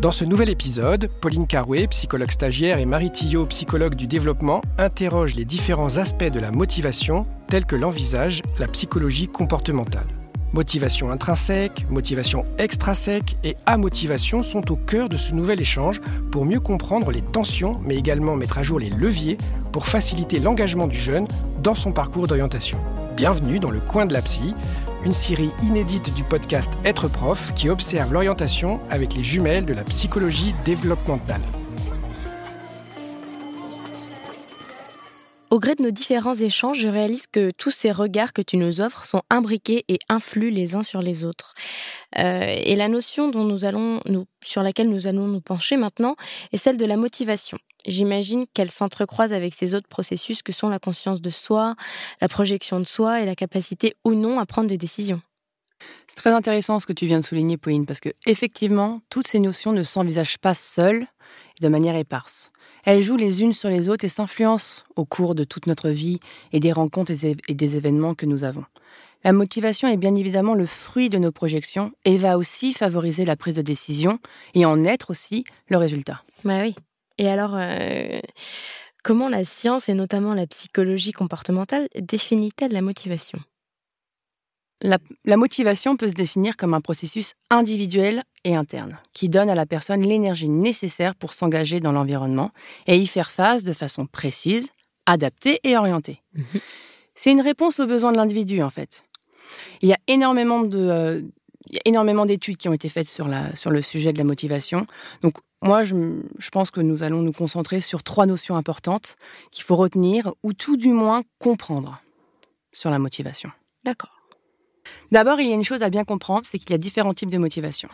Dans ce nouvel épisode, Pauline Carouet, psychologue stagiaire, et Marie Tillot, psychologue du développement, interrogent les différents aspects de la motivation tels que l'envisage la psychologie comportementale. Motivation intrinsèque, motivation extrinsèque et amotivation sont au cœur de ce nouvel échange pour mieux comprendre les tensions, mais également mettre à jour les leviers pour faciliter l'engagement du jeune dans son parcours d'orientation. Bienvenue dans le coin de la psy, une série inédite du podcast Être prof qui observe l'orientation avec les jumelles de la psychologie développementale. Au gré de nos différents échanges, je réalise que tous ces regards que tu nous offres sont imbriqués et influent les uns sur les autres. Euh, et la notion dont sur laquelle nous allons nous pencher maintenant est celle de la motivation. J'imagine qu'elle s'entrecroise avec ces autres processus que sont la conscience de soi, la projection de soi et la capacité ou non à prendre des décisions. C'est très intéressant ce que tu viens de souligner, Pauline, parce que effectivement, toutes ces notions ne s'envisagent pas seules et de manière éparse. Elles jouent les unes sur les autres et s'influencent au cours de toute notre vie et des rencontres et des événements que nous avons. La motivation est bien évidemment le fruit de nos projections et va aussi favoriser la prise de décision et en être aussi le résultat. Bah oui. Et alors, euh, comment la science et notamment la psychologie comportementale définit-elle la motivation? La, motivation peut se définir comme un processus individuel et interne, qui donne à la personne l'énergie nécessaire pour s'engager dans l'environnement et y faire face de façon précise, adaptée et orientée. Mhm. C'est une réponse aux besoins de l'individu, en fait. Il y a énormément de... Euh, énormément d'études qui ont été faites sur, la, sur le sujet de la motivation. Donc, moi, je, je, pense que nous allons nous concentrer sur trois notions importantes qu'il faut retenir ou tout du moins comprendre sur la motivation. D'accord. D'abord, il y a une chose à bien comprendre, c'est qu'il y a différents types de motivation.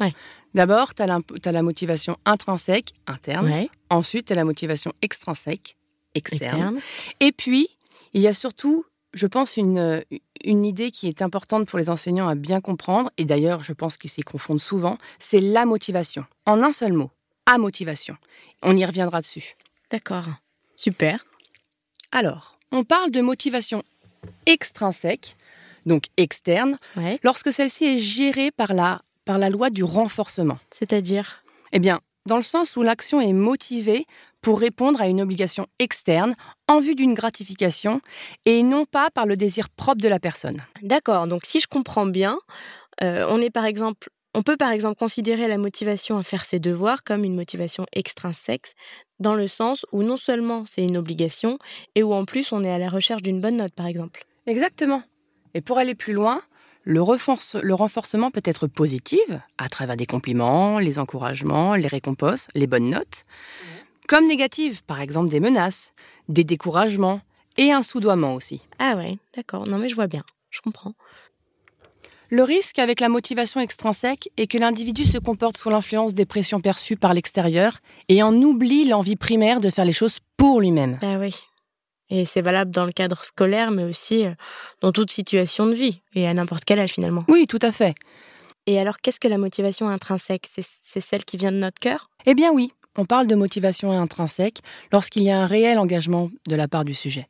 D'abord, tu as, la motivation intrinsèque, interne. Ensuite, tu as la motivation extrinsèque, externe. Et puis, il y a surtout, je pense, une, une idée qui est importante pour les enseignants à bien comprendre, et d'ailleurs, je pense qu'ils s'y confondent souvent, c'est la motivation. En un seul mot, à motivation. On y reviendra dessus. D'accord. Super. Alors, on parle de motivation extrinsèque donc externe, lorsque celle-ci est gérée par la, par la loi du renforcement. C'est-à-dire? Eh bien, dans le sens où l'action est motivée pour répondre à une obligation externe en vue d'une gratification et non pas par le désir propre de la personne. D'accord, donc si je comprends bien, euh, on est par exemple on peut par exemple considérer la motivation à faire ses devoirs comme une motivation extrinsèque, dans le sens où non seulement c'est une obligation, et où en plus on est à la recherche d'une bonne note par exemple. Exactement. Et pour aller plus loin, le, renforcement peut être positif à travers des compliments, les encouragements, les récompenses, les bonnes notes, comme négatif, par exemple des menaces, des découragements et un soudoiement aussi. Ah ouais, d'accord. Non mais je vois bien, je comprends. Le risque avec la motivation extrinsèque est que l'individu se comporte sous l'influence des pressions perçues par l'extérieur et en oublie l'envie primaire de faire les choses pour lui-même. Ah oui, et c'est valable dans le cadre scolaire, mais aussi euh, dans toute situation de vie, et à n'importe quel âge finalement. Oui, tout à fait. Et alors, qu'est-ce que la motivation intrinsèque? C'est celle qui vient de notre cœur? Eh bien oui, on parle de motivation intrinsèque lorsqu'il y a un réel engagement de la part du sujet.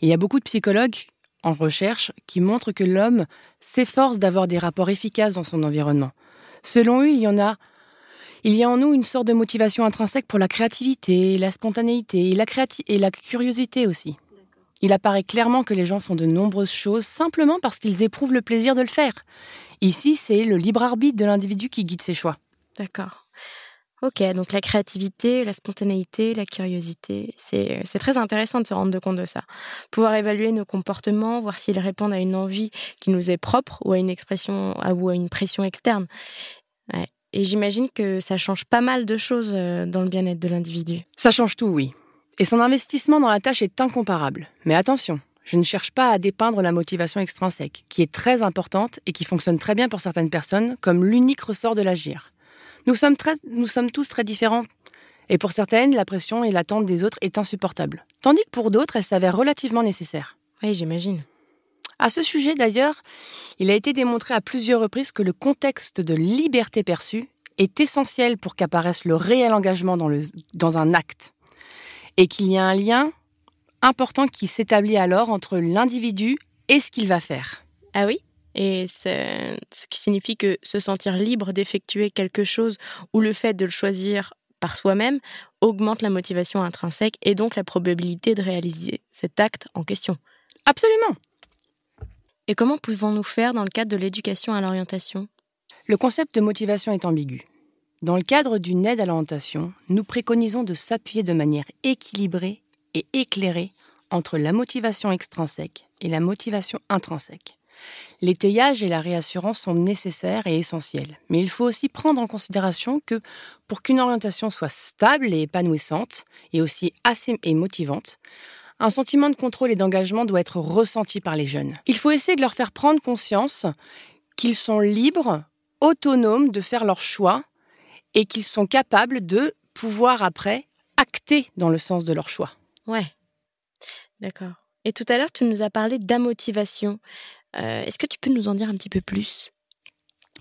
il y a beaucoup de psychologues en recherche qui montrent que l'homme s'efforce d'avoir des rapports efficaces dans son environnement. Selon eux, il y en a il y a en nous une sorte de motivation intrinsèque pour la créativité, la spontanéité et la, curiosité aussi. Il apparaît clairement que les gens font de nombreuses choses simplement parce qu'ils éprouvent le plaisir de le faire. Ici, c'est le libre arbitre de l'individu qui guide ses choix. D'accord. Ok, donc la créativité, la spontanéité, la curiosité, c'est très intéressant de se rendre compte de ça. Pouvoir évaluer nos comportements, voir s'ils répondent à une envie qui nous est propre ou à une expression ou à une pression externe. Et j'imagine que ça change pas mal de choses euh, dans le bien-être de l'individu. Ça change tout, oui. Et son investissement dans la tâche est incomparable. Mais attention, je ne cherche pas à dépeindre la motivation extrinsèque, qui est très importante et qui fonctionne très bien pour certaines personnes comme l'unique ressort de l'agir. Nous sommes, très, nous sommes tous très différents. Et pour certaines, la pression et l'attente des autres est insupportable. Tandis que pour d'autres, elle s'avère relativement nécessaire. Oui, j'imagine. À ce sujet, d'ailleurs, il a été démontré à plusieurs reprises que le contexte de liberté perçue est essentiel pour qu'apparaisse le réel engagement dans, le, dans un acte, et qu'il y a un lien important qui s'établit alors entre l'individu et ce qu'il va faire. Ah oui Et ce qui signifie que se sentir libre d'effectuer quelque chose ou le fait de le choisir par soi-même augmente la motivation intrinsèque et donc la probabilité de réaliser cet acte en question. Absolument. Et comment pouvons-nous faire dans le cadre de l'éducation à l'orientation? Le concept de motivation est ambigu. Dans le cadre d'une aide à l'orientation, nous préconisons de s'appuyer de manière équilibrée et éclairée entre la motivation extrinsèque et la motivation intrinsèque. L'étayage et la réassurance sont nécessaires et essentiels, mais il faut aussi prendre en considération que pour qu'une orientation soit stable et épanouissante, et aussi assez et motivante, un sentiment de contrôle et d'engagement doit être ressenti par les jeunes. Il faut essayer de leur faire prendre conscience qu'ils sont libres, autonomes de faire leurs choix et qu'ils sont capables de pouvoir après acter dans le sens de leur choix. Ouais, d'accord. Et tout à l'heure, tu nous as parlé d'amotivation. Euh, est-ce que tu peux nous en dire un petit peu plus?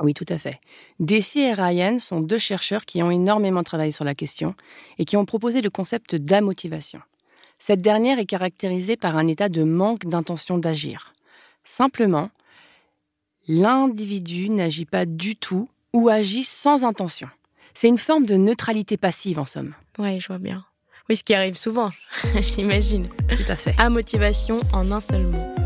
Oui, tout à fait. Desi et Ryan sont deux chercheurs qui ont énormément travaillé sur la question et qui ont proposé le concept d'amotivation. Cette dernière est caractérisée par un état de manque d'intention d'agir. Simplement, l'individu n'agit pas du tout ou agit sans intention. C'est une forme de neutralité passive en somme. Oui, je vois bien. Oui, ce qui arrive souvent, j'imagine. Tout à fait. À motivation en un seul mot.